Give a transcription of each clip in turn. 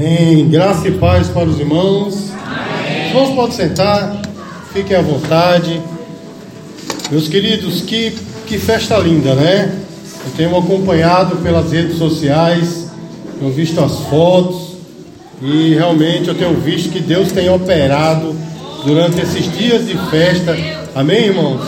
Amém. Graça e paz para os irmãos. Amém. Os irmãos podem sentar, fiquem à vontade. Meus queridos, que, que festa linda, né? Eu tenho acompanhado pelas redes sociais, tenho visto as fotos e realmente eu tenho visto que Deus tem operado durante esses dias de festa. Amém, irmãos?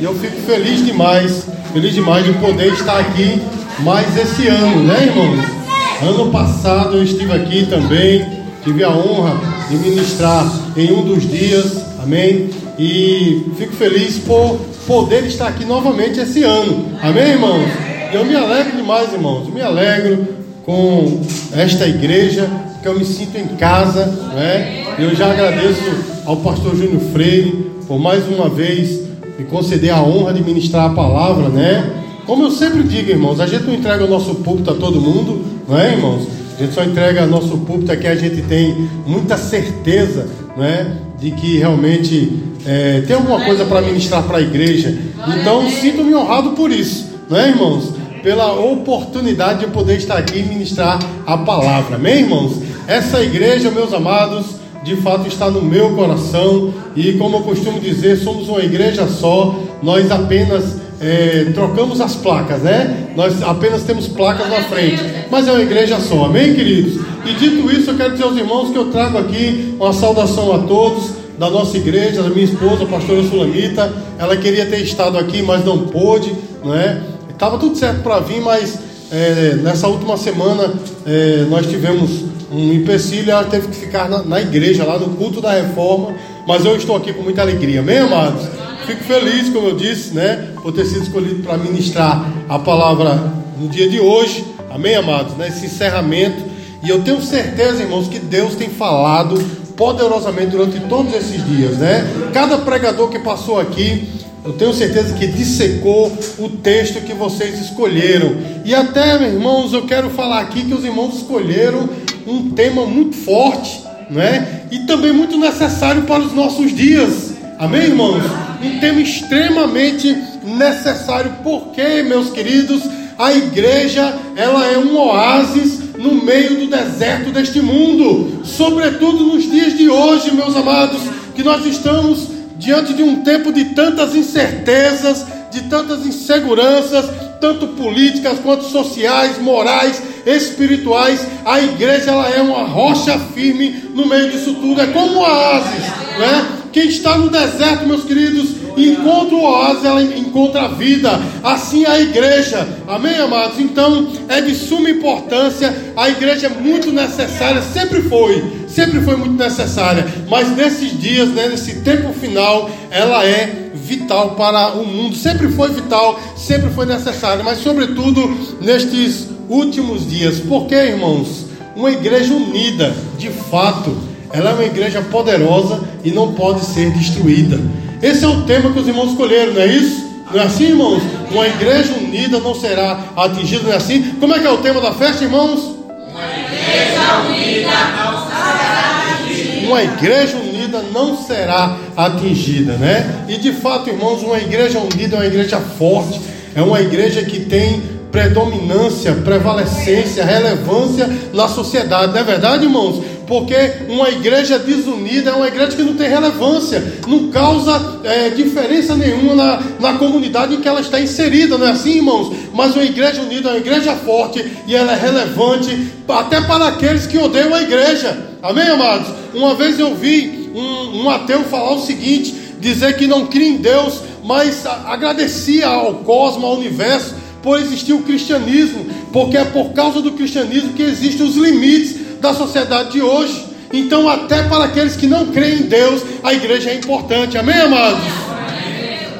E eu fico feliz demais, feliz demais de poder estar aqui mais esse ano, né, irmãos? Ano passado eu estive aqui também, tive a honra de ministrar em um dos dias, amém? E fico feliz por poder estar aqui novamente esse ano, amém, irmãos? Eu me alegro demais, irmãos, me alegro com esta igreja, que eu me sinto em casa, né? Eu já agradeço ao pastor Júnior Freire por mais uma vez me conceder a honra de ministrar a palavra, né? Como eu sempre digo, irmãos, a gente não entrega o nosso púlpito a todo mundo, não é, irmãos? A gente só entrega nosso púlpito aqui, a gente tem muita certeza, não é? De que realmente é, tem alguma coisa para ministrar para a igreja. Então, sinto-me honrado por isso, não é, irmãos? Pela oportunidade de poder estar aqui e ministrar a palavra, amém, irmãos? Essa igreja, meus amados, de fato está no meu coração e, como eu costumo dizer, somos uma igreja só, nós apenas é, trocamos as placas, né? Nós apenas temos placas na frente, mas é uma igreja só, amém, queridos? E dito isso, eu quero dizer aos irmãos que eu trago aqui uma saudação a todos da nossa igreja, da minha esposa, a pastora Sulamita. Ela queria ter estado aqui, mas não pôde, não é? Estava tudo certo para vir, mas é, nessa última semana é, nós tivemos um empecilho, ela teve que ficar na, na igreja, lá no culto da reforma. Mas eu estou aqui com muita alegria, amém, amados? Fico feliz, como eu disse, né, por ter sido escolhido para ministrar a palavra no dia de hoje, amém, amados? Nesse encerramento, e eu tenho certeza, irmãos, que Deus tem falado poderosamente durante todos esses dias, né? Cada pregador que passou aqui, eu tenho certeza que dissecou o texto que vocês escolheram. E até, irmãos, eu quero falar aqui que os irmãos escolheram um tema muito forte, né? E também muito necessário para os nossos dias. Amém, irmãos? Um tema extremamente necessário, porque, meus queridos, a igreja ela é um oásis no meio do deserto deste mundo, sobretudo nos dias de hoje, meus amados, que nós estamos diante de um tempo de tantas incertezas, de tantas inseguranças, tanto políticas quanto sociais, morais, espirituais. A igreja ela é uma rocha firme no meio disso tudo, é como um oásis, né? Quem está no deserto, meus queridos, encontra o oásis, ela encontra a vida. Assim a igreja. Amém, amados? Então, é de suma importância. A igreja é muito necessária, sempre foi. Sempre foi muito necessária. Mas nesses dias, né, nesse tempo final, ela é vital para o mundo. Sempre foi vital, sempre foi necessária. Mas, sobretudo, nestes últimos dias. Porque, irmãos, uma igreja unida, de fato ela é uma igreja poderosa e não pode ser destruída. Esse é o tema que os irmãos escolheram, não é isso? Não é assim, irmãos? Uma igreja unida não será atingida, não é assim? Como é que é o tema da festa, irmãos? Uma igreja unida não será atingida. Uma igreja unida não será atingida, né? E de fato, irmãos, uma igreja unida é uma igreja forte, é uma igreja que tem predominância, prevalecência, relevância na sociedade, não é verdade, irmãos? Porque uma igreja desunida é uma igreja que não tem relevância, não causa é, diferença nenhuma na, na comunidade em que ela está inserida, não é assim, irmãos? Mas uma igreja unida é uma igreja forte e ela é relevante até para aqueles que odeiam a igreja, amém, amados? Uma vez eu vi um, um ateu falar o seguinte: dizer que não cria em Deus, mas agradecia ao cosmos, ao universo por existir o cristianismo, porque é por causa do cristianismo que existem os limites da sociedade de hoje. Então, até para aqueles que não creem em Deus, a igreja é importante. Amém, amados?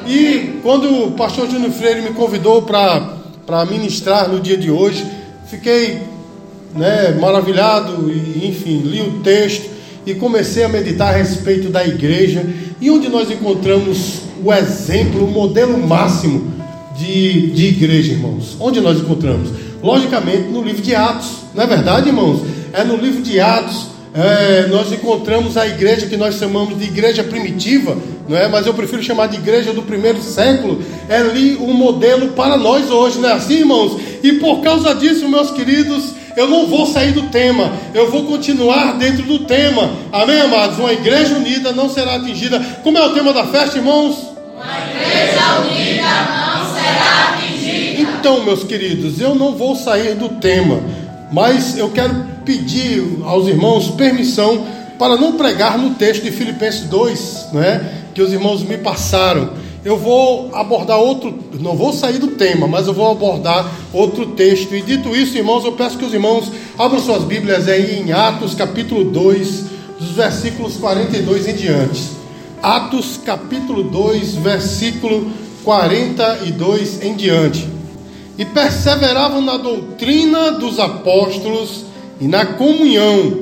E quando o pastor Júnior Freire me convidou para ministrar no dia de hoje, fiquei né, maravilhado e, enfim, li o texto e comecei a meditar a respeito da igreja e onde nós encontramos o exemplo, o modelo máximo de, de igreja, irmãos. Onde nós encontramos? Logicamente no livro de Atos, não é verdade, irmãos? É no livro de Atos, é, nós encontramos a igreja que nós chamamos de igreja primitiva, não é? Mas eu prefiro chamar de igreja do primeiro século. É ali um modelo para nós hoje, não é assim, irmãos? E por causa disso, meus queridos, eu não vou sair do tema, eu vou continuar dentro do tema. Amém, amados? Uma igreja unida não será atingida. Como é o tema da festa, irmãos? Uma igreja unida não será atingida. Então, meus queridos, eu não vou sair do tema, mas eu quero pedir aos irmãos permissão para não pregar no texto de Filipenses 2, né, que os irmãos me passaram. Eu vou abordar outro, não vou sair do tema, mas eu vou abordar outro texto. E dito isso, irmãos, eu peço que os irmãos abram suas Bíblias aí em Atos capítulo 2, dos versículos 42 em diante. Atos capítulo 2, versículo 42 em diante. E perseveravam na doutrina dos apóstolos e na comunhão,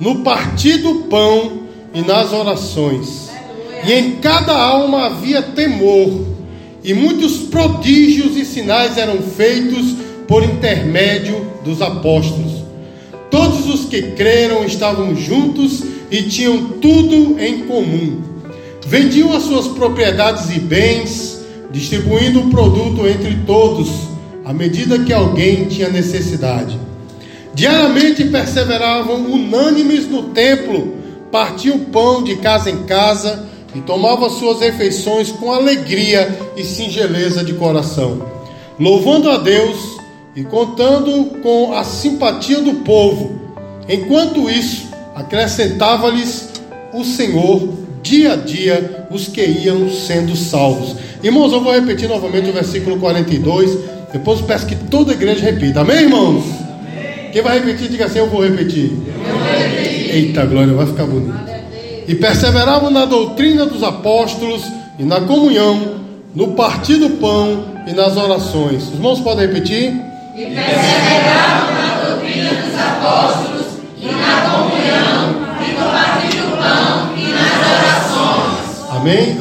no partir do pão e nas orações. E em cada alma havia temor, e muitos prodígios e sinais eram feitos por intermédio dos apóstolos. Todos os que creram estavam juntos e tinham tudo em comum. Vendiam as suas propriedades e bens, distribuindo o produto entre todos, à medida que alguém tinha necessidade. Diariamente perseveravam unânimes no templo, partiam pão de casa em casa e tomavam suas refeições com alegria e singeleza de coração, louvando a Deus e contando com a simpatia do povo. Enquanto isso, acrescentava-lhes o Senhor dia a dia os que iam sendo salvos. Irmãos, eu vou repetir novamente o versículo 42. Depois eu peço que toda a igreja repita. Amém, irmãos? Quem vai repetir, diga assim: Eu vou repetir. Eu vou repetir. Eita glória, vai ficar bonito. E perseveravam na doutrina dos apóstolos e na comunhão, no partir do pão e nas orações. Os irmãos podem repetir? E perseveravam na doutrina dos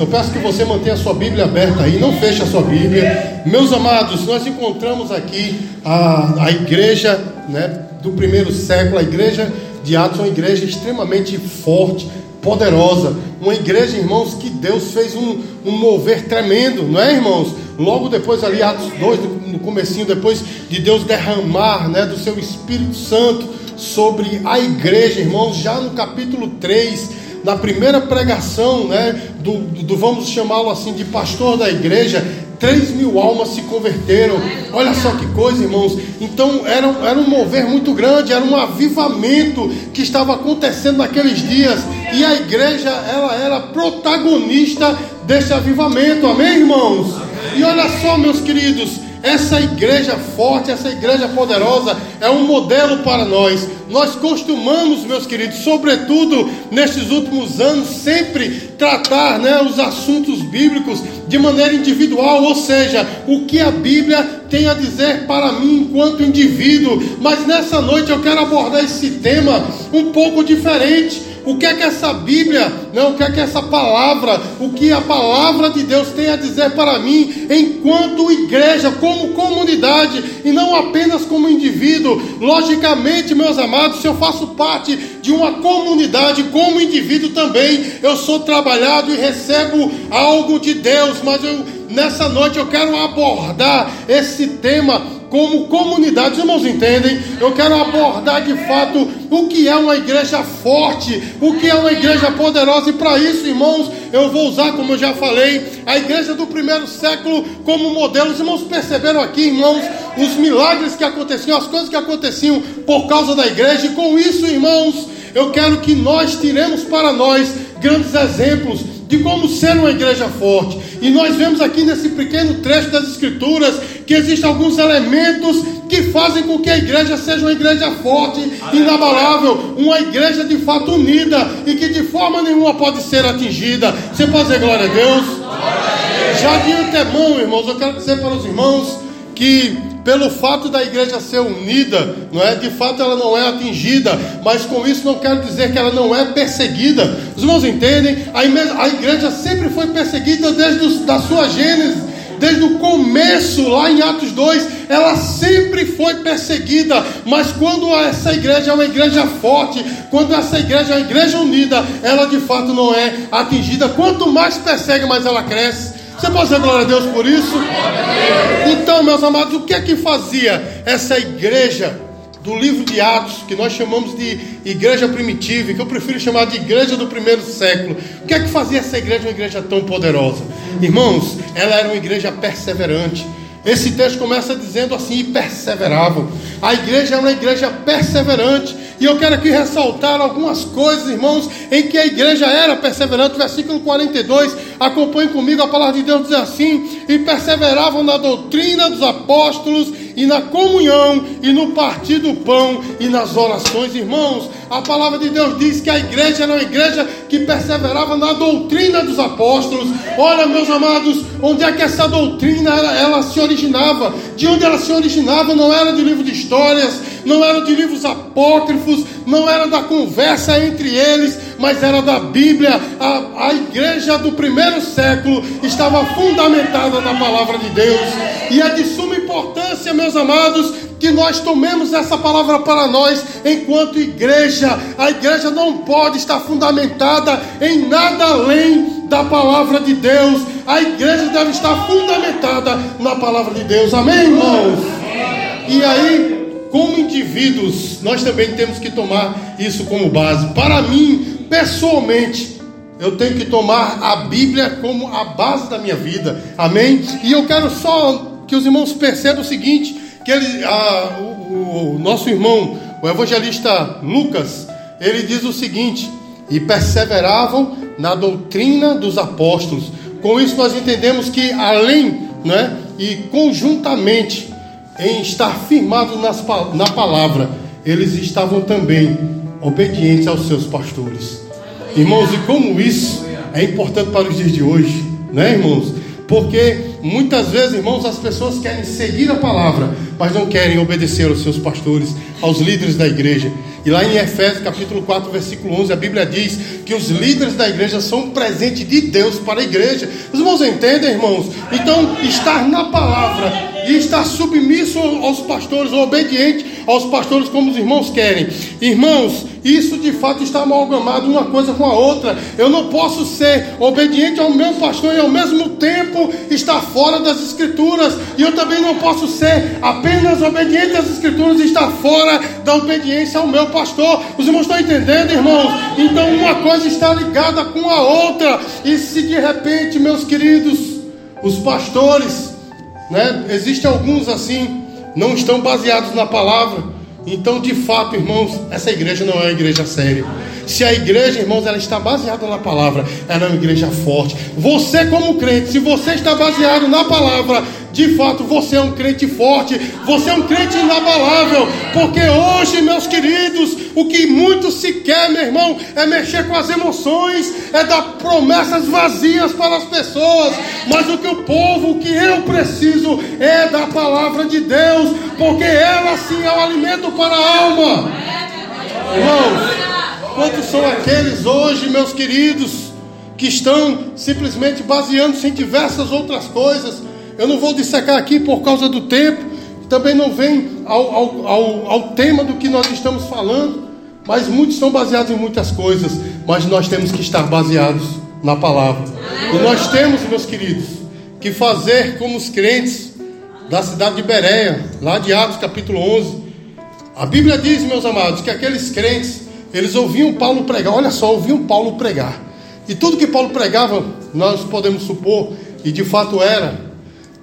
Eu peço que você mantenha a sua Bíblia aberta aí, não feche a sua Bíblia. Meus amados, nós encontramos aqui a, a igreja né, do primeiro século, a igreja de Atos, uma igreja extremamente forte, poderosa, uma igreja, irmãos, que Deus fez um, um mover tremendo, não é, irmãos? Logo depois ali, Atos 2, no comecinho, depois de Deus derramar né, do seu Espírito Santo sobre a igreja, irmãos, já no capítulo 3, na primeira pregação, né, do, do vamos chamá-lo assim, de pastor da igreja, 3 mil almas se converteram. Olha só que coisa, irmãos. Então era, era um mover muito grande, era um avivamento que estava acontecendo naqueles dias. E a igreja, ela era protagonista desse avivamento. Amém, irmãos? E olha só, meus queridos, essa igreja forte, essa igreja poderosa é um modelo para nós. Nós costumamos, meus queridos, sobretudo nestes últimos anos, sempre tratar né, os assuntos bíblicos de maneira individual, ou seja, o que a Bíblia tem a dizer para mim enquanto indivíduo. Mas nessa noite eu quero abordar esse tema um pouco diferente o que é que essa Bíblia, não, o que é que essa palavra, o que a palavra de Deus tem a dizer para mim, enquanto igreja, como comunidade, e não apenas como indivíduo. Logicamente, meus amados, se eu faço parte de uma comunidade, como indivíduo também, eu sou trabalhado e recebo algo de Deus, mas eu nessa noite eu quero abordar esse tema como comunidade. Os irmãos entendem? Eu quero abordar de fato o que é uma igreja forte, o que é uma igreja poderosa, e para isso, irmãos, eu vou usar, como eu já falei, a igreja do primeiro século como modelo. Os irmãos perceberam aqui, irmãos, os milagres que aconteciam, as coisas que aconteciam por causa da igreja, e com isso, irmãos, eu quero que nós tiremos para nós grandes exemplos de como ser uma igreja forte. E nós vemos aqui nesse pequeno trecho das Escrituras que existem alguns elementos que fazem com que a igreja seja uma igreja forte, inabalável, uma igreja de fato unida e que de forma nenhuma pode ser atingida. Você pode dizer glória a Deus? Já de antemão, irmãos, eu quero dizer para os irmãos que pelo fato da igreja ser unida, não é? De fato ela não é atingida, mas com isso não quero dizer que ela não é perseguida. Os irmãos entendem? A igreja sempre foi perseguida desde os, da sua gênese desde o começo, lá em Atos 2, ela sempre foi perseguida, mas quando essa igreja é uma igreja forte, quando essa igreja é uma igreja unida, ela de fato não é atingida. Quanto mais persegue, mais ela cresce. Você pode dizer glória a Deus por isso? Então, meus amados, o que é que fazia essa igreja do livro de Atos, que nós chamamos de igreja primitiva, que eu prefiro chamar de igreja do primeiro século. O que é que fazia essa igreja uma igreja tão poderosa? Irmãos, ela era uma igreja perseverante. Esse texto começa dizendo assim: e perseveravam. A igreja é uma igreja perseverante. E eu quero aqui ressaltar algumas coisas, irmãos, em que a igreja era perseverante. Versículo 42, acompanhe comigo, a palavra de Deus diz assim: e perseveravam na doutrina dos apóstolos, e na comunhão, e no partir do pão, e nas orações, irmãos. A palavra de Deus diz que a igreja era uma igreja que perseverava na doutrina dos apóstolos. Olha, meus amados, onde é que essa doutrina ela, ela se originava? De onde ela se originava não era de livro de histórias, não era de livros apócrifos, não era da conversa entre eles, mas era da Bíblia. A, a igreja do primeiro século estava fundamentada na palavra de Deus, e é de suma importância, meus amados, que nós tomemos essa palavra para nós enquanto igreja. A igreja não pode estar fundamentada em nada além da palavra de Deus. A igreja deve estar fundamentada na palavra de Deus. Amém, irmãos? E aí, como indivíduos, nós também temos que tomar isso como base. Para mim, pessoalmente, eu tenho que tomar a Bíblia como a base da minha vida. Amém? E eu quero só que os irmãos percebam o seguinte: que ele, a, o, o nosso irmão, o evangelista Lucas, ele diz o seguinte: e perseveravam na doutrina dos apóstolos. Com isso nós entendemos que além, né, e conjuntamente em estar firmados nas, na palavra, eles estavam também obedientes aos seus pastores. Irmãos, e como isso é importante para os dias de hoje, né, irmãos? Porque muitas vezes, irmãos, as pessoas querem seguir a palavra, mas não querem obedecer aos seus pastores, aos líderes da igreja. E lá em Efésios capítulo 4, versículo 11, a Bíblia diz que os líderes da igreja são um presente de Deus para a igreja. Os irmãos entendem, irmãos? Então, estar na palavra e estar submisso aos pastores, obediente aos pastores como os irmãos querem. Irmãos, isso de fato está amalgamado uma coisa com a outra. Eu não posso ser obediente ao meu pastor e ao mesmo tempo estar fora das escrituras. E eu também não posso ser apenas obediente às escrituras e estar fora da obediência ao meu pastor. Os irmãos estão entendendo, irmãos? Então uma coisa está ligada com a outra. E se de repente, meus queridos, os pastores né? Existem alguns assim, não estão baseados na palavra. Então, de fato, irmãos, essa igreja não é uma igreja séria. Se a igreja, irmãos, ela está baseada na palavra, ela é uma igreja forte. Você, como crente, se você está baseado na palavra, de fato você é um crente forte, você é um crente inabalável, porque hoje, meus queridos, o que muito se quer, meu irmão, é mexer com as emoções, é dar promessas vazias para as pessoas, mas o que o povo, o que eu preciso é da palavra de Deus, porque ela sim é o alimento para a alma. Irmãos, Quantos são aqueles hoje, meus queridos, que estão simplesmente baseando-se em diversas outras coisas? Eu não vou dissecar aqui por causa do tempo, também não vem ao, ao, ao, ao tema do que nós estamos falando, mas muitos estão baseados em muitas coisas, mas nós temos que estar baseados na palavra. E nós temos, meus queridos, que fazer como os crentes da cidade de Bereia, lá de Atos capítulo 11. A Bíblia diz, meus amados, que aqueles crentes eles ouviam Paulo pregar, olha só, ouviam Paulo pregar. E tudo que Paulo pregava, nós podemos supor, e de fato era,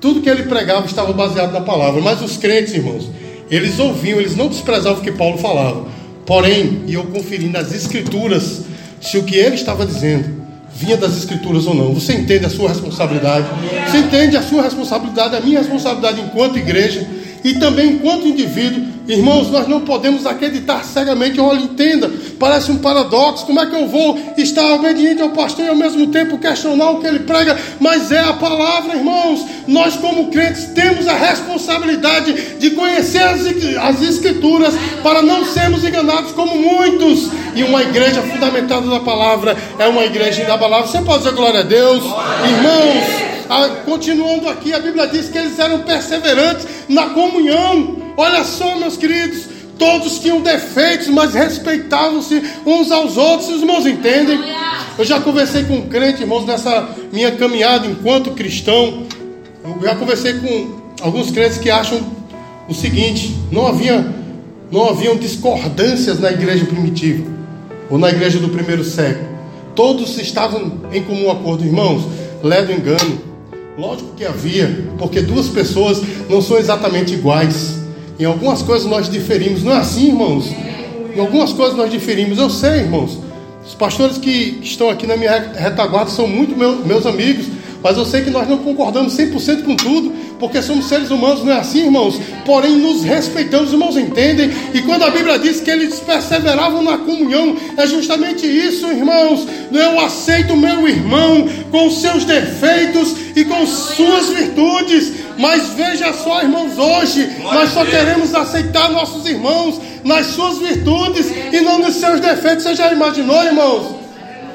tudo que ele pregava estava baseado na palavra. Mas os crentes, irmãos, eles ouviam, eles não desprezavam o que Paulo falava. Porém, iam conferir nas escrituras se o que ele estava dizendo vinha das escrituras ou não. Você entende a sua responsabilidade? Você entende a sua responsabilidade, a minha responsabilidade enquanto igreja e também enquanto indivíduo, irmãos, nós não podemos acreditar cegamente. Olha, entenda, parece um paradoxo. Como é que eu vou estar obediente ao pastor e ao mesmo tempo questionar o que ele prega? Mas é a palavra, irmãos. Nós, como crentes, temos a responsabilidade de conhecer as, as escrituras para não sermos enganados como muitos. E uma igreja fundamentada na palavra é uma igreja inabalável. Você pode dizer glória a Deus, irmãos. Ah, continuando aqui, a Bíblia diz que eles eram perseverantes na comunhão. Olha só, meus queridos, todos tinham defeitos, mas respeitavam-se uns aos outros. Os irmãos entendem? Eu já conversei com um crente, irmãos, nessa minha caminhada enquanto cristão. Eu já conversei com alguns crentes que acham o seguinte: não havia não haviam discordâncias na igreja primitiva ou na igreja do primeiro século. Todos estavam em comum acordo, irmãos. Ledo engano. Lógico que havia, porque duas pessoas não são exatamente iguais. Em algumas coisas nós diferimos, não é assim, irmãos? Em algumas coisas nós diferimos, eu sei, irmãos. Os pastores que estão aqui na minha retaguarda são muito meus, amigos, mas eu sei que nós não concordamos 100% com tudo, porque somos seres humanos, não é assim, irmãos? Porém, nos respeitamos, irmãos, entendem? E quando a Bíblia diz que eles perseveravam na comunhão, é justamente isso, irmãos. Eu aceito meu irmão com seus defeitos e com suas virtudes, mas veja só, irmãos, hoje nós só queremos aceitar nossos irmãos nas suas virtudes e não nos seus defeitos. Você já imaginou, irmãos?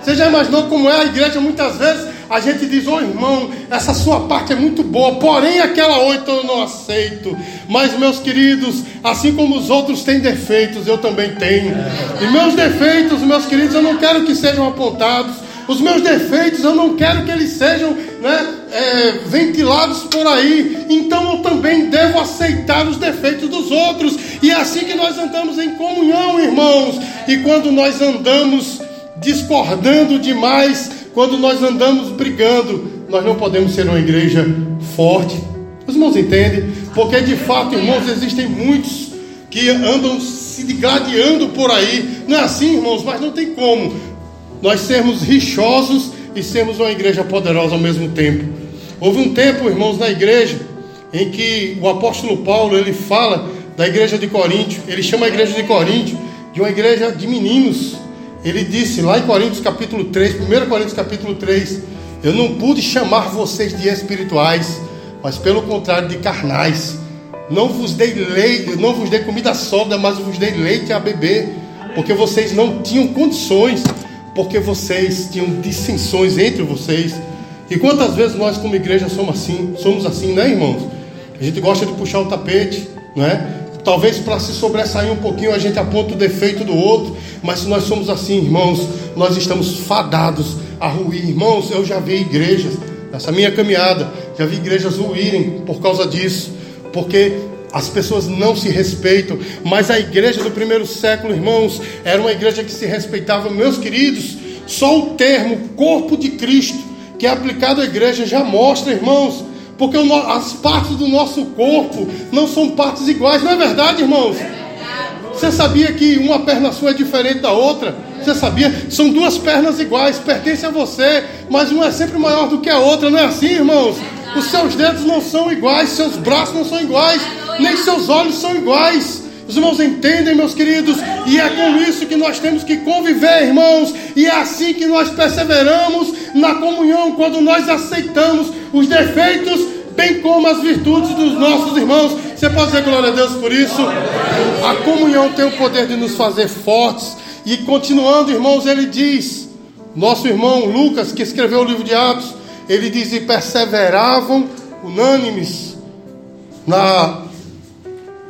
Você já imaginou como é a igreja muitas vezes? A gente diz, ô oh, irmão, essa sua parte é muito boa, porém aquela outra eu não aceito. Mas, meus queridos, assim como os outros têm defeitos, eu também tenho. E meus defeitos, meus queridos, eu não quero que sejam apontados. Os meus defeitos eu não quero que eles sejam né, é, ventilados por aí. Então eu também devo aceitar os defeitos dos outros. E é assim que nós andamos em comunhão, irmãos. E quando nós andamos discordando demais, quando nós andamos brigando, nós não podemos ser uma igreja forte. Os irmãos entendem? Porque de fato, irmãos, existem muitos que andam se gladiando por aí. Não é assim, irmãos, mas não tem como nós sermos rixosos e sermos uma igreja poderosa ao mesmo tempo. Houve um tempo, irmãos, na igreja em que o apóstolo Paulo ele fala da igreja de Coríntio, ele chama a igreja de Coríntio de uma igreja de meninos. Ele disse lá em Coríntios capítulo 3, 1 Coríntios capítulo 3, eu não pude chamar vocês de espirituais, mas pelo contrário de carnais. Não vos dei leite, não vos dei comida sólida, mas vos dei leite a beber, porque vocês não tinham condições, porque vocês tinham dissensões entre vocês. E quantas vezes nós como igreja somos assim, somos assim, né, irmãos? A gente gosta de puxar o tapete, não é? Talvez para se sobressair um pouquinho a gente aponta o defeito do outro, mas se nós somos assim, irmãos, nós estamos fadados a ruir. Irmãos, eu já vi igrejas, nessa minha caminhada, já vi igrejas ruírem por causa disso, porque as pessoas não se respeitam, mas a igreja do primeiro século, irmãos, era uma igreja que se respeitava. Meus queridos, só o termo corpo de Cristo, que é aplicado à igreja, já mostra, irmãos, porque as partes do nosso corpo não são partes iguais, não é verdade, irmãos? Você sabia que uma perna sua é diferente da outra? Você sabia? São duas pernas iguais, pertencem a você, mas uma é sempre maior do que a outra, não é assim, irmãos? Os seus dedos não são iguais, seus braços não são iguais, nem seus olhos são iguais. Os irmãos entendem, meus queridos, e é com isso que nós temos que conviver, irmãos, e é assim que nós perseveramos na comunhão, quando nós aceitamos os defeitos, bem como as virtudes dos nossos irmãos. Você pode dizer glória a Deus por isso? A comunhão tem o poder de nos fazer fortes, e continuando, irmãos, ele diz, nosso irmão Lucas, que escreveu o livro de Atos, ele diz: e perseveravam unânimes na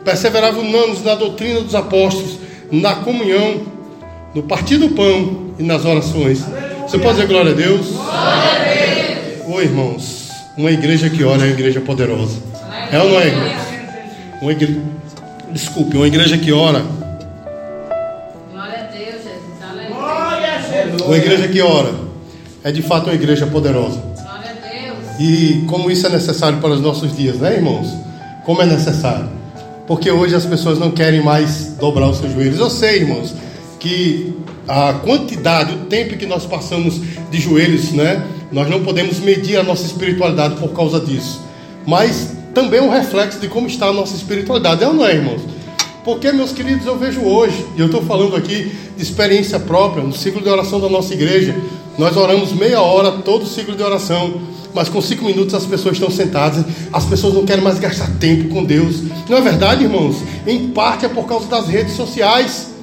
perseveravam unânimes na doutrina dos apóstolos, na comunhão, no partir do pão e nas orações. Você pode dizer glória a Deus? Glória a Deus. Oi, irmãos. Uma igreja que ora é uma igreja poderosa. É ou não é, irmãos? Uma igreja... Desculpe, uma igreja que ora. Glória a Deus, Jesus. Aleluia. Uma igreja que ora é de fato uma igreja poderosa. E como isso é necessário para os nossos dias, né, irmãos? Como é necessário? porque hoje as pessoas não querem mais dobrar os seus joelhos. Eu sei, irmãos, que a quantidade, o tempo que nós passamos de joelhos, né? Nós não podemos medir a nossa espiritualidade por causa disso. Mas também é um reflexo de como está a nossa espiritualidade, é ou não é, irmãos? Porque, meus queridos, eu vejo hoje, e eu estou falando aqui de experiência própria, no ciclo de oração da nossa igreja, nós oramos meia hora todo o ciclo de oração mas com cinco minutos as pessoas estão sentadas, as pessoas não querem mais gastar tempo com Deus. Não é verdade, irmãos? Em parte é por causa das redes sociais.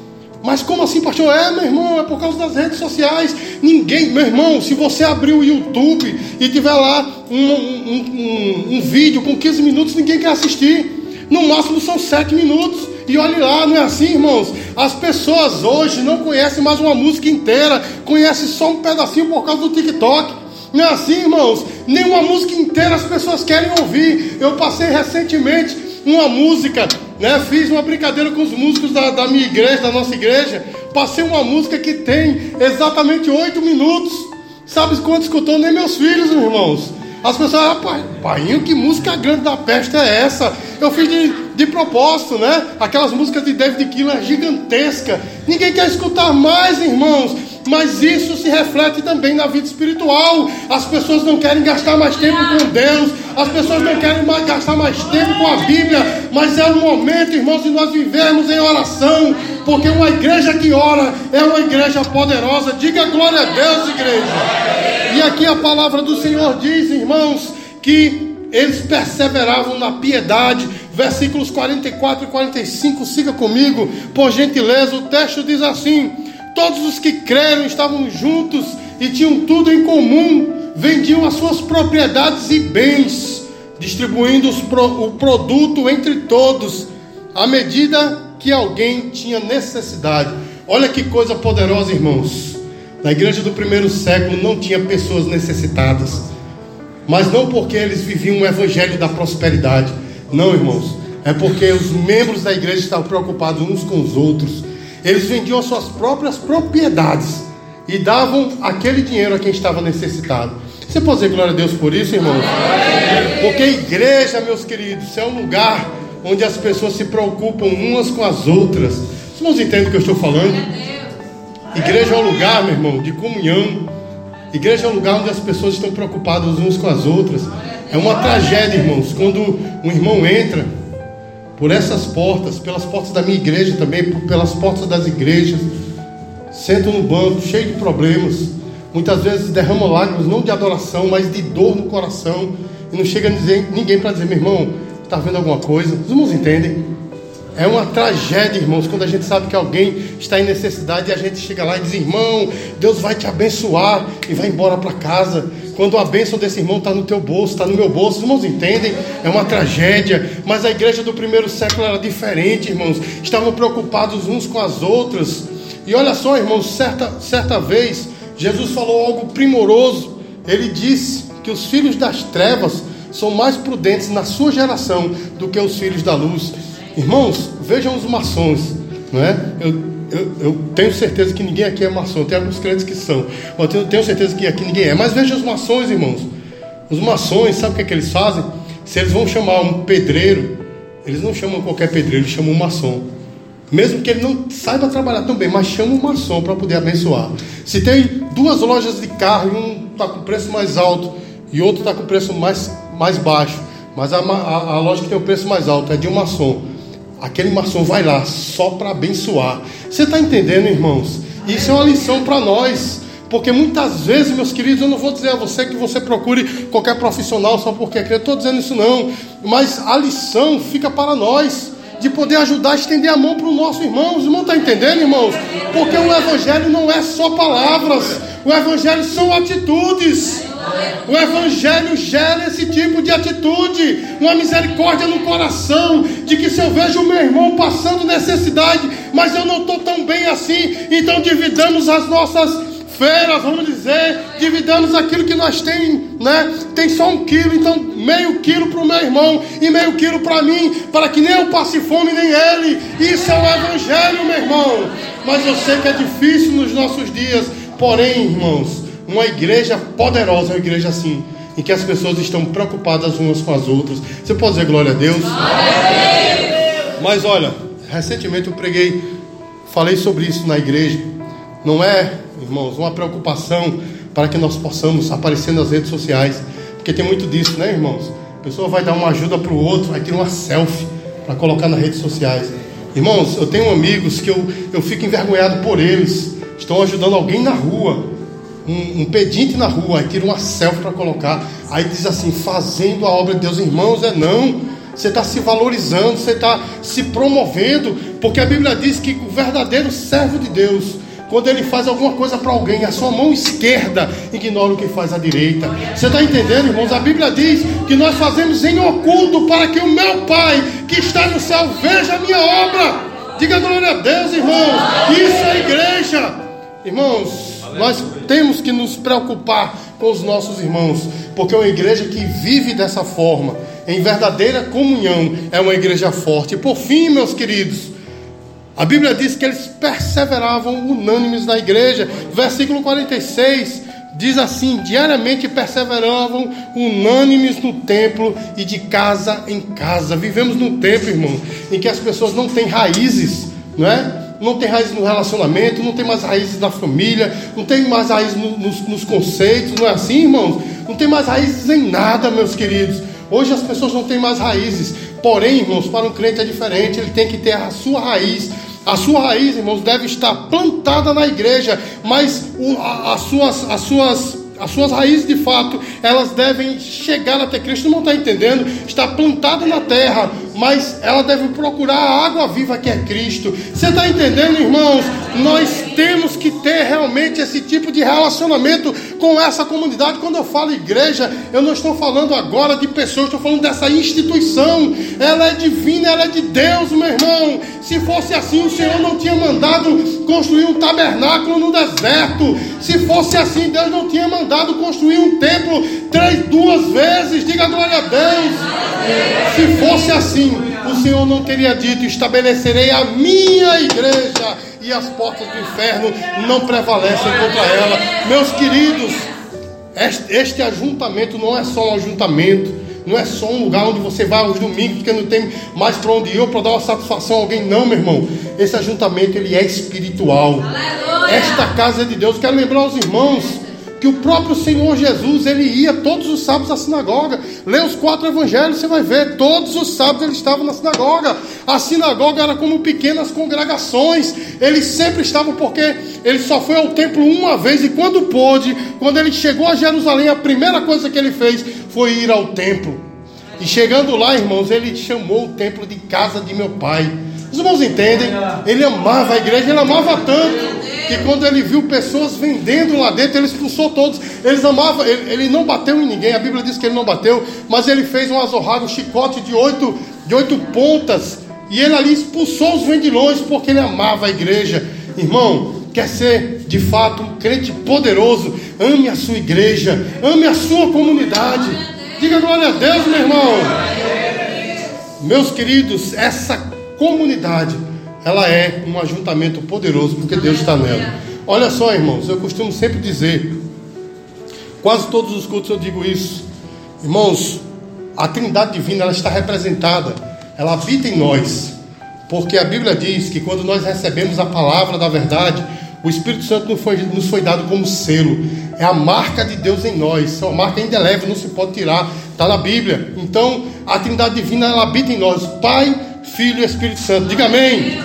Mas como assim, pastor? É, meu irmão, é por causa das redes sociais. Ninguém, meu irmão, se você abrir o YouTube e tiver lá um, um, um, um vídeo com 15 minutos, ninguém quer assistir. No máximo são 7 minutos. E olhe lá, não é assim, irmãos? As pessoas hoje não conhecem mais uma música inteira, conhecem só um pedacinho por causa do TikTok. Não é assim, irmãos? Nenhuma música inteira as pessoas querem ouvir. Eu passei recentemente uma música né? Fiz uma brincadeira com os músicos da, da minha igreja, da nossa igreja. Passei uma música que tem exatamente oito minutos. Sabe quanto escutou? Nem meus filhos, irmãos. As pessoas, rapaz, pai, que música grande da peste é essa? Eu fiz de, de propósito, né? Aquelas músicas de David Killer gigantesca. Ninguém quer escutar mais, irmãos. Mas isso se reflete também na vida espiritual. As pessoas não querem gastar mais tempo com Deus, as pessoas não querem mais gastar mais tempo com a Bíblia, mas é o momento, irmãos, de nós vivermos em oração, porque uma igreja que ora é uma igreja poderosa. Diga glória a Deus, igreja. E aqui a palavra do Senhor diz, irmãos, que eles perseveravam na piedade. Versículos 44 e 45, siga comigo, por gentileza. O texto diz assim: Todos os que creram estavam juntos e tinham tudo em comum, vendiam as suas propriedades e bens, distribuindo pro, o produto entre todos, à medida que alguém tinha necessidade. Olha que coisa poderosa, irmãos. Na igreja do primeiro século não tinha pessoas necessitadas, mas não porque eles viviam o evangelho da prosperidade, não, irmãos, é porque os membros da igreja estavam preocupados uns com os outros eles vendiam as suas próprias propriedades e davam aquele dinheiro a quem estava necessitado. Você pode dizer glória a Deus por isso, irmãos? Porque igreja, meus queridos, é um lugar onde as pessoas se preocupam umas com as outras. Os irmãos entendem o que eu estou falando? Igreja é um lugar, meu irmão, de comunhão. Igreja é um lugar onde as pessoas estão preocupadas uns com as outras. É uma tragédia, irmãos, quando um irmão entra por essas portas, pelas portas da minha igreja também, pelas portas das igrejas. Sento no banco, cheio de problemas. Muitas vezes derrama lágrimas, não de adoração, mas de dor no coração. E não chega a dizer, ninguém para dizer, meu irmão, está vendo alguma coisa? Os irmãos entendem? É uma tragédia, irmãos, quando a gente sabe que alguém está em necessidade e a gente chega lá e diz, irmão, Deus vai te abençoar e vai embora para casa. Quando a bênção desse irmão está no teu bolso, está no meu bolso, os irmãos entendem? É uma tragédia. Mas a igreja do primeiro século era diferente, irmãos. Estavam preocupados uns com as outras. E olha só, irmãos, certa, certa vez, Jesus falou algo primoroso. Ele disse que os filhos das trevas são mais prudentes na sua geração do que os filhos da luz. Irmãos, vejam os maçons, não é? Eu, eu, eu, tenho certeza que ninguém aqui é maçom. Tem alguns crentes que são. Eu tenho, certeza que aqui ninguém é. Mas veja os maçons, irmãos. Os maçons, sabe o que, é que eles fazem? Se eles vão chamar um pedreiro, eles não chamam qualquer pedreiro, eles chamam um maçom. Mesmo que ele não saiba trabalhar tão bem, mas chama um maçom para poder abençoar. Se tem duas lojas de carro e um está com preço mais alto e outro está com preço mais, mais baixo, mas a, a, a loja que tem o preço mais alto é de um maçom aquele maçom vai lá só para abençoar. Você está entendendo, irmãos? Isso é uma lição para nós. Porque muitas vezes, meus queridos, eu não vou dizer a você que você procure qualquer profissional só porque é Estou dizendo isso não. Mas a lição fica para nós. De poder ajudar a estender a mão para o nosso irmão. Os irmãos estão entendendo, irmãos? Porque o Evangelho não é só palavras. O Evangelho são atitudes. O Evangelho gera esse tipo de atitude, uma misericórdia no coração, de que se eu vejo o meu irmão passando necessidade, mas eu não estou tão bem assim, então dividamos as nossas feiras, vamos dizer, dividamos aquilo que nós temos, né? Tem só um quilo, então meio quilo para o meu irmão e meio quilo para mim, para que nem eu passe fome nem ele. Isso é o Evangelho, meu irmão. Mas eu sei que é difícil nos nossos dias, porém, irmãos uma igreja poderosa, uma igreja assim, em que as pessoas estão preocupadas umas com as outras. Você pode dizer glória a Deus? Mas olha, recentemente eu preguei, falei sobre isso na igreja. Não é, irmãos, uma preocupação para que nós possamos aparecer nas redes sociais, porque tem muito disso, né, irmãos? A pessoa vai dar uma ajuda para o outro, vai ter uma selfie para colocar nas redes sociais. Irmãos, eu tenho amigos que eu, eu fico envergonhado por eles. Estão ajudando alguém na rua um, um pedinte na rua, aí tira uma selfie para colocar, aí diz assim, fazendo a obra de Deus, irmãos, é não. Você está se valorizando, você está se promovendo, porque a Bíblia diz que o verdadeiro servo de Deus, quando ele faz alguma coisa para alguém, a sua mão esquerda ignora o que faz a direita. Você está entendendo, irmãos? A Bíblia diz que nós fazemos em oculto para que o meu Pai que está no céu veja a minha obra. Diga glória a Deus, irmãos. Isso é igreja. Irmãos, nós temos que nos preocupar com os nossos irmãos, porque é uma igreja que vive dessa forma em verdadeira comunhão, é uma igreja forte. E por fim, meus queridos, a Bíblia diz que eles perseveravam unânimes na igreja. Versículo 46 diz assim: diariamente perseveravam unânimes no templo e de casa em casa. Vivemos num tempo, irmão, em que as pessoas não têm raízes, não é? Não tem raízes no relacionamento, não tem mais raízes na família, não tem mais raízes no, nos, nos conceitos, não é assim, irmãos? Não tem mais raízes em nada, meus queridos. Hoje as pessoas não têm mais raízes. Porém, irmãos, para um crente é diferente, ele tem que ter a sua raiz a sua raiz, irmãos, deve estar plantada na igreja, mas as, suas, as, suas, as suas raízes de fato, elas devem chegar até Cristo. Não está entendendo? Está plantada na terra, mas ela deve procurar a água viva que é Cristo. Você está entendendo, irmãos? Nós temos que ter realmente esse tipo de relacionamento com essa comunidade. Quando eu falo igreja, eu não estou falando agora de pessoas, estou falando dessa instituição. Ela é divina, ela é de Deus, meu irmão. Se fosse assim, o Senhor não tinha mandado construir um tabernáculo no deserto. Se fosse assim, Deus não tinha mandado construir um templo três, duas vezes. Diga glória a Deus. Se fosse assim, o Senhor não teria dito: estabelecerei a minha igreja e as portas do inferno não prevalecem contra ela. Meus queridos, este, ajuntamento não é só um ajuntamento. Não é só um lugar onde você vai aos domingos porque não tem mais para onde ir para dar uma satisfação a alguém, não, meu irmão. Esse ajuntamento ele é espiritual. Aleluia. Esta casa é de Deus. Quero lembrar aos irmãos que o próprio Senhor Jesus, ele ia todos os sábados à sinagoga. Lê os quatro evangelhos, você vai ver, todos os sábados ele estava na sinagoga. A sinagoga era como pequenas congregações. Ele sempre estava porque ele só foi ao templo uma vez e quando pôde, quando ele chegou a Jerusalém, a primeira coisa que ele fez foi ir ao templo. E chegando lá, irmãos, ele chamou o templo de casa de meu pai. Os irmãos entendem? Ele amava a igreja, ele amava tanto que quando ele viu pessoas vendendo lá dentro, ele expulsou todos. Eles amavam, ele, ele não bateu em ninguém, a Bíblia diz que ele não bateu, mas ele fez um azorrado, um chicote de oito, de oito pontas, e ele ali expulsou os vendilhões, porque ele amava a igreja. Irmão, quer ser de fato um crente poderoso, ame a sua igreja, ame a sua comunidade. Diga glória a Deus, meu irmão. Meus queridos, essa comunidade ela é um ajuntamento poderoso porque Deus está nela. Olha só, irmãos, eu costumo sempre dizer, quase todos os cultos eu digo isso, irmãos, a Trindade Divina ela está representada, ela habita em nós, porque a Bíblia diz que quando nós recebemos a palavra da verdade, o Espírito Santo nos foi, nos foi dado como selo, é a marca de Deus em nós, é uma marca indelével, não se pode tirar, está na Bíblia. Então, a Trindade Divina ela habita em nós, Pai, Filho e Espírito Santo. Diga amém.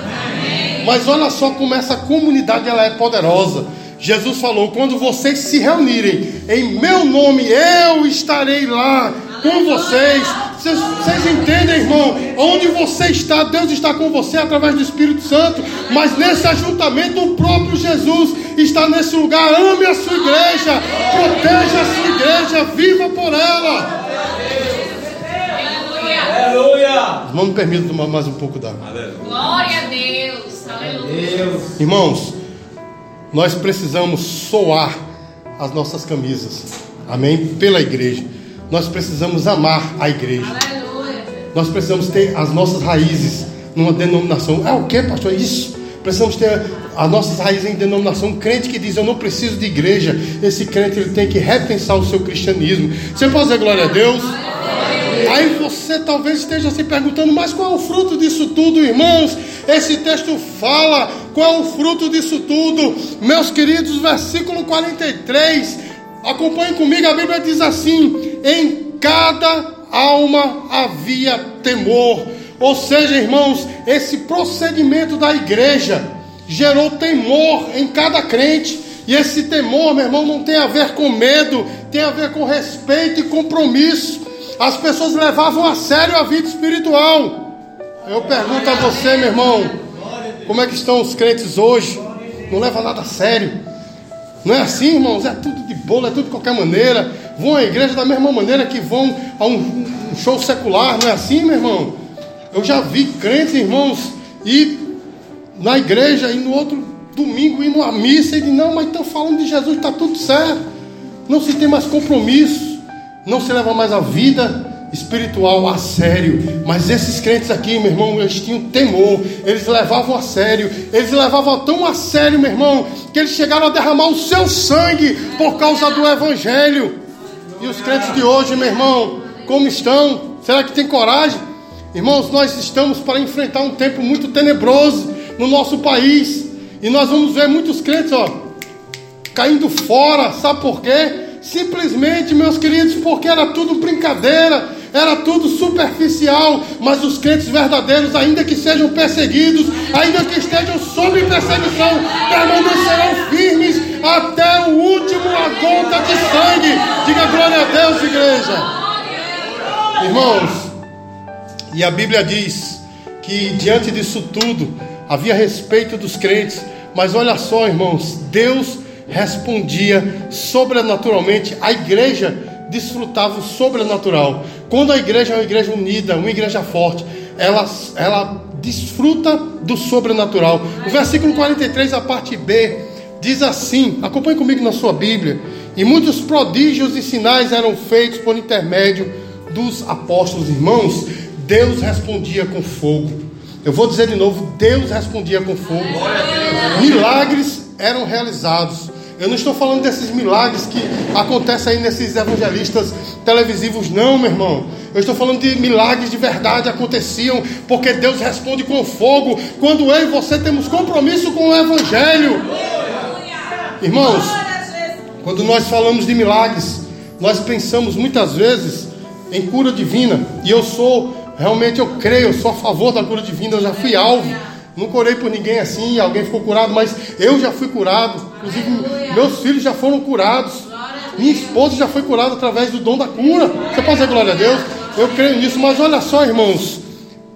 Mas olha só como essa comunidade ela é poderosa. Jesus falou: quando vocês se reunirem em meu nome, eu estarei lá com vocês. Vocês, vocês entendem, irmão? Onde você está, Deus está com você através do Espírito Santo. Mas nesse ajuntamento, o próprio Jesus está nesse lugar. Ame a sua igreja, proteja a sua igreja, viva por ela. Aleluia! Irmão, me permita tomar mais um pouco d'água. Glória a Deus. Deus. Irmãos, nós precisamos soar as nossas camisas, amém? Pela igreja. Nós precisamos amar a igreja. Aleluia. Nós precisamos ter as nossas raízes numa denominação. É o que, pastor? Isso. Precisamos ter as nossas raízes em denominação. Um crente que diz eu não preciso de igreja, esse crente ele tem que repensar o seu cristianismo. Você pode dizer glória a Deus? Aí você talvez esteja se perguntando, mas qual é o fruto disso tudo, irmãos? Esse texto fala qual é o fruto disso tudo. Meus queridos, versículo 43. Acompanhe comigo, a Bíblia diz assim: em cada alma havia temor. Ou seja, irmãos, esse procedimento da igreja gerou temor em cada crente. E esse temor, meu irmão, não tem a ver com medo, tem a ver com respeito e compromisso. As pessoas levavam a sério a vida espiritual. Eu pergunto a você, meu irmão, como é que estão os crentes hoje? Não leva nada a sério. Não é assim, irmãos? É tudo de bolo, é tudo de qualquer maneira. Vão à igreja da mesma maneira que vão a um, show secular, não é assim, meu irmão? Eu já vi crentes, irmãos, ir na igreja e no outro domingo ir numa missa e dizer, não, mas estão falando de Jesus, está tudo certo. Não se tem mais compromisso, não se leva mais a vida espiritual a sério, mas esses crentes aqui, meu irmão, eles tinham temor, eles levavam a sério, eles levavam tão a sério, meu irmão, que eles chegaram a derramar o seu sangue por causa do Evangelho. E os crentes de hoje, meu irmão, como estão? Será que tem coragem? Irmãos, nós estamos para enfrentar um tempo muito tenebroso no nosso país, e nós vamos ver muitos crentes, ó, caindo fora, sabe por quê? Simplesmente, meus queridos, porque era tudo brincadeira, era tudo superficial, mas os crentes verdadeiros, ainda que sejam perseguidos, ainda que estejam sob perseguição, permanecerão firmes até o último a gota de sangue. Diga glória a Deus, igreja. Irmãos, e a Bíblia diz que diante disso tudo havia respeito dos crentes, mas olha só, irmãos, Deus respondia sobrenaturalmente, a igreja desfrutava o sobrenatural. Quando a igreja é uma igreja unida, uma igreja forte, ela, ela desfruta do sobrenatural. O versículo 43, a parte B, diz assim: acompanhe comigo na sua Bíblia. E muitos prodígios e sinais eram feitos por intermédio dos apóstolos, irmãos. Deus respondia com fogo. Eu vou dizer de novo: Deus respondia com fogo. Milagres eram realizados. Eu não estou falando desses milagres que acontecem aí nesses evangelistas televisivos, não, meu irmão. Eu estou falando de milagres de verdade aconteciam, porque Deus responde com fogo quando eu e você temos compromisso com o Evangelho. Irmãos, quando nós falamos de milagres, nós pensamos muitas vezes em cura divina, e eu sou, realmente eu creio, eu sou a favor da cura divina, eu já fui alvo Nunca orei por ninguém assim, alguém ficou curado, mas eu já fui curado. Inclusive, meus filhos já foram curados. Minha esposa já foi curada através do dom da cura. Você pode dizer glória a Deus? Eu creio nisso, mas olha só, irmãos.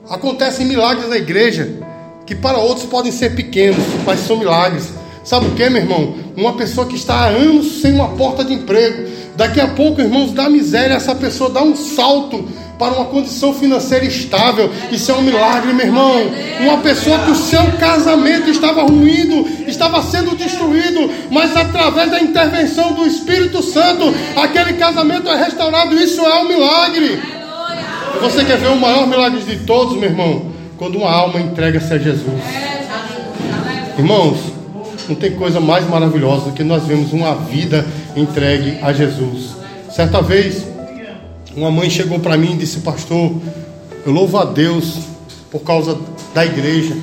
Acontecem milagres na igreja que para outros podem ser pequenos, mas são milagres. Sabe o que, meu irmão? Uma pessoa que está há anos sem uma porta de emprego, daqui a pouco, irmãos, da miséria, essa pessoa dá um salto para uma condição financeira estável. Isso é um milagre, meu irmão. Uma pessoa que o seu casamento estava ruindo, estava sendo destruído, mas através da intervenção do Espírito Santo, aquele casamento é restaurado. Isso é um milagre. Você quer ver o maior milagre de todos, meu irmão? Quando uma alma entrega-se a Jesus. Irmãos, não tem coisa mais maravilhosa do que nós vemos uma vida entregue a Jesus. Certa vez, uma mãe chegou para mim e disse: Pastor, eu louvo a Deus por causa da igreja,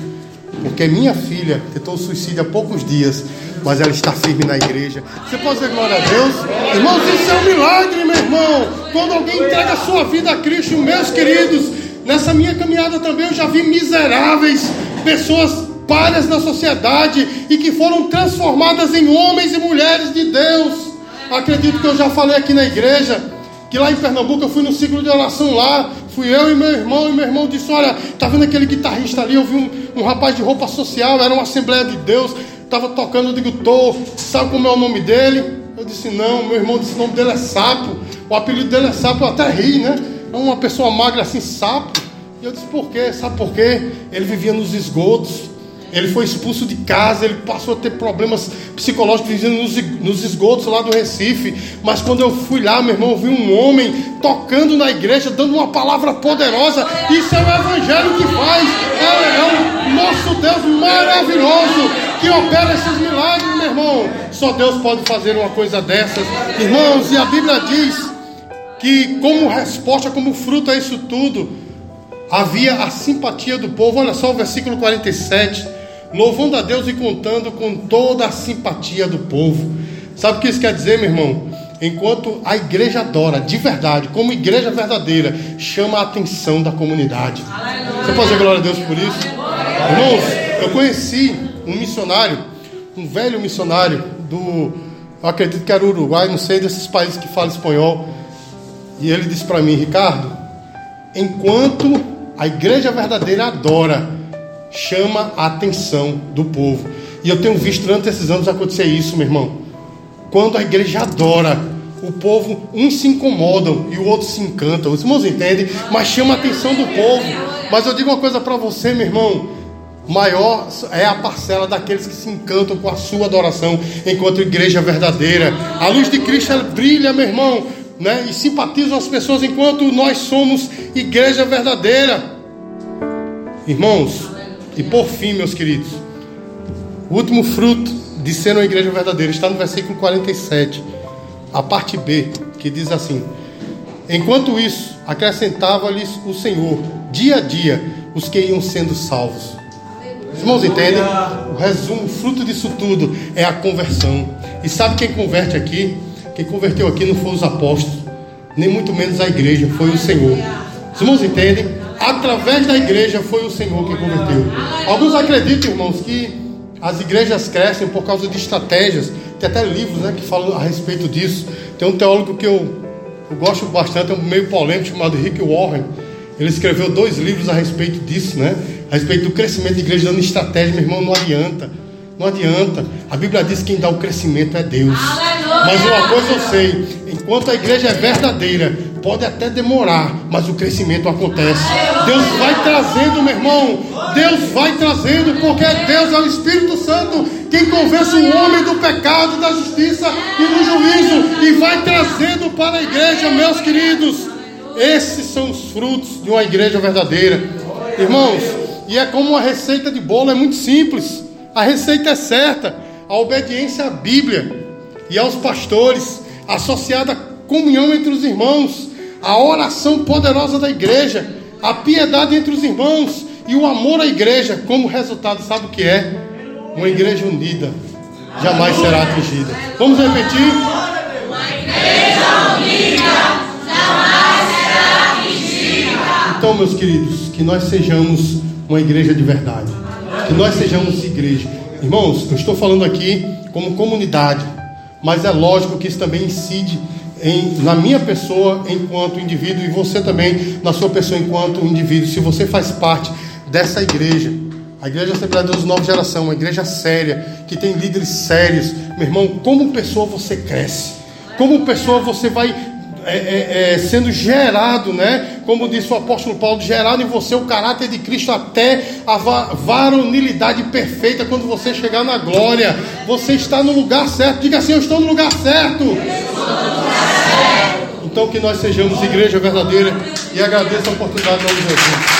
porque minha filha tentou suicídio há poucos dias, mas ela está firme na igreja. Você pode dizer glória a Deus? Irmãos, isso é um milagre, meu irmão. Quando alguém entrega a sua vida a Cristo, meus queridos, nessa minha caminhada também eu já vi miseráveis, pessoas palhas na sociedade e que foram transformadas em homens e mulheres de Deus. Acredito que eu já falei aqui na igreja que lá em Pernambuco eu fui no ciclo de oração lá, fui eu e meu irmão, e meu irmão disse: Olha, tá vendo aquele guitarrista ali? Eu vi um, um rapaz de roupa social, era uma Assembleia de Deus, estava tocando, eu digo, tô, sabe como é o nome dele? Eu disse, não, meu irmão disse, o nome dele é Sapo, o apelido dele é Sapo, eu até ri, né? É uma pessoa magra assim, Sapo. E eu disse, por quê? Sabe por quê? Ele vivia nos esgotos, ele foi expulso de casa, ele passou a ter problemas psicológicos vivendo nos esgotos lá do Recife. Mas quando eu fui lá, meu irmão, eu vi um homem tocando na igreja, dando uma palavra poderosa. Isso é o Evangelho que faz. É, é o nosso Deus maravilhoso que opera esses milagres, meu irmão. Só Deus pode fazer uma coisa dessas. Irmãos, e a Bíblia diz que, como resposta, como fruto a isso tudo, havia a simpatia do povo. Olha só o versículo 47 louvando a Deus e contando com toda a simpatia do povo. Sabe o que isso quer dizer, meu irmão? Enquanto a igreja adora de verdade, como igreja verdadeira, chama a atenção da comunidade. Aleluia. Você pode dizer glória a Deus por isso? Irmãos, eu conheci um missionário, um velho missionário do, acredito que era Uruguai, não sei desses países que falam espanhol. E ele disse para mim, Ricardo, enquanto a igreja verdadeira adora, chama a atenção do povo. E eu tenho visto durante esses anos acontecer isso, meu irmão. Quando a igreja adora, o povo, uns se incomodam e o outro se encanta. Os irmãos entendem, mas chama a atenção do povo. Mas eu digo uma coisa para você, meu irmão. Maior é a parcela daqueles que se encantam com a sua adoração, enquanto igreja verdadeira. A luz de Cristo brilha, meu irmão, né, e simpatizam as pessoas enquanto nós somos igreja verdadeira. Irmãos, e por fim, meus queridos, o último fruto de ser uma igreja verdadeira está no versículo 47, a parte B, que diz assim: Enquanto isso, acrescentava-lhes o Senhor, dia a dia, os que iam sendo salvos. Os irmãos entendem? O resumo, o fruto disso tudo é a conversão. E sabe quem converte aqui? Quem converteu aqui não foi os apóstolos, nem muito menos a igreja, foi o Senhor. Os irmãos entendem? Através da igreja foi o Senhor quem converteu. Alguns acreditam, irmãos, que as igrejas crescem por causa de estratégias. Tem até livros né, que falam a respeito disso. Tem um teólogo que eu, eu gosto bastante, é um meio polêmico, chamado Rick Warren. Ele escreveu dois livros a respeito disso, né? A respeito do crescimento da igreja, dando estratégia, meu irmão, não adianta. Não adianta. A Bíblia diz que quem dá o crescimento é Deus. Aleluia. Mas uma coisa eu sei: enquanto a igreja é verdadeira, pode até demorar, mas o crescimento acontece. Deus vai trazendo, meu irmão. Deus vai trazendo, porque Deus é o Espírito Santo quem convence o homem do pecado, da justiça e do juízo, e vai trazendo para a igreja, meus queridos. Esses são os frutos de uma igreja verdadeira, irmãos. E é como uma receita de bolo, é muito simples. A receita é certa. A obediência à Bíblia e aos pastores, associada à comunhão entre os irmãos, a oração poderosa da igreja, a piedade entre os irmãos e o amor à igreja, como resultado, sabe o que é? Uma igreja unida jamais será atingida. Vamos repetir? Uma igreja unida jamais será atingida. Então, meus queridos, que nós sejamos uma igreja de verdade que nós sejamos igreja. Irmãos, eu estou falando aqui como comunidade, mas é lógico que isso também incide em, na minha pessoa enquanto indivíduo e você também na sua pessoa enquanto indivíduo. Se você faz parte dessa igreja, a igreja Assembleia de Deus Nova Geração, uma igreja séria, que tem líderes sérios, meu irmão, como pessoa você cresce, como pessoa você vai é, é, é, sendo gerado, né? Como disse o apóstolo Paulo, gerado em você o caráter de Cristo até a varonilidade perfeita quando você chegar na glória. Você está no lugar certo. Diga assim: Eu estou no lugar certo. Então que nós sejamos igreja verdadeira e agradeço a oportunidade de Jesus.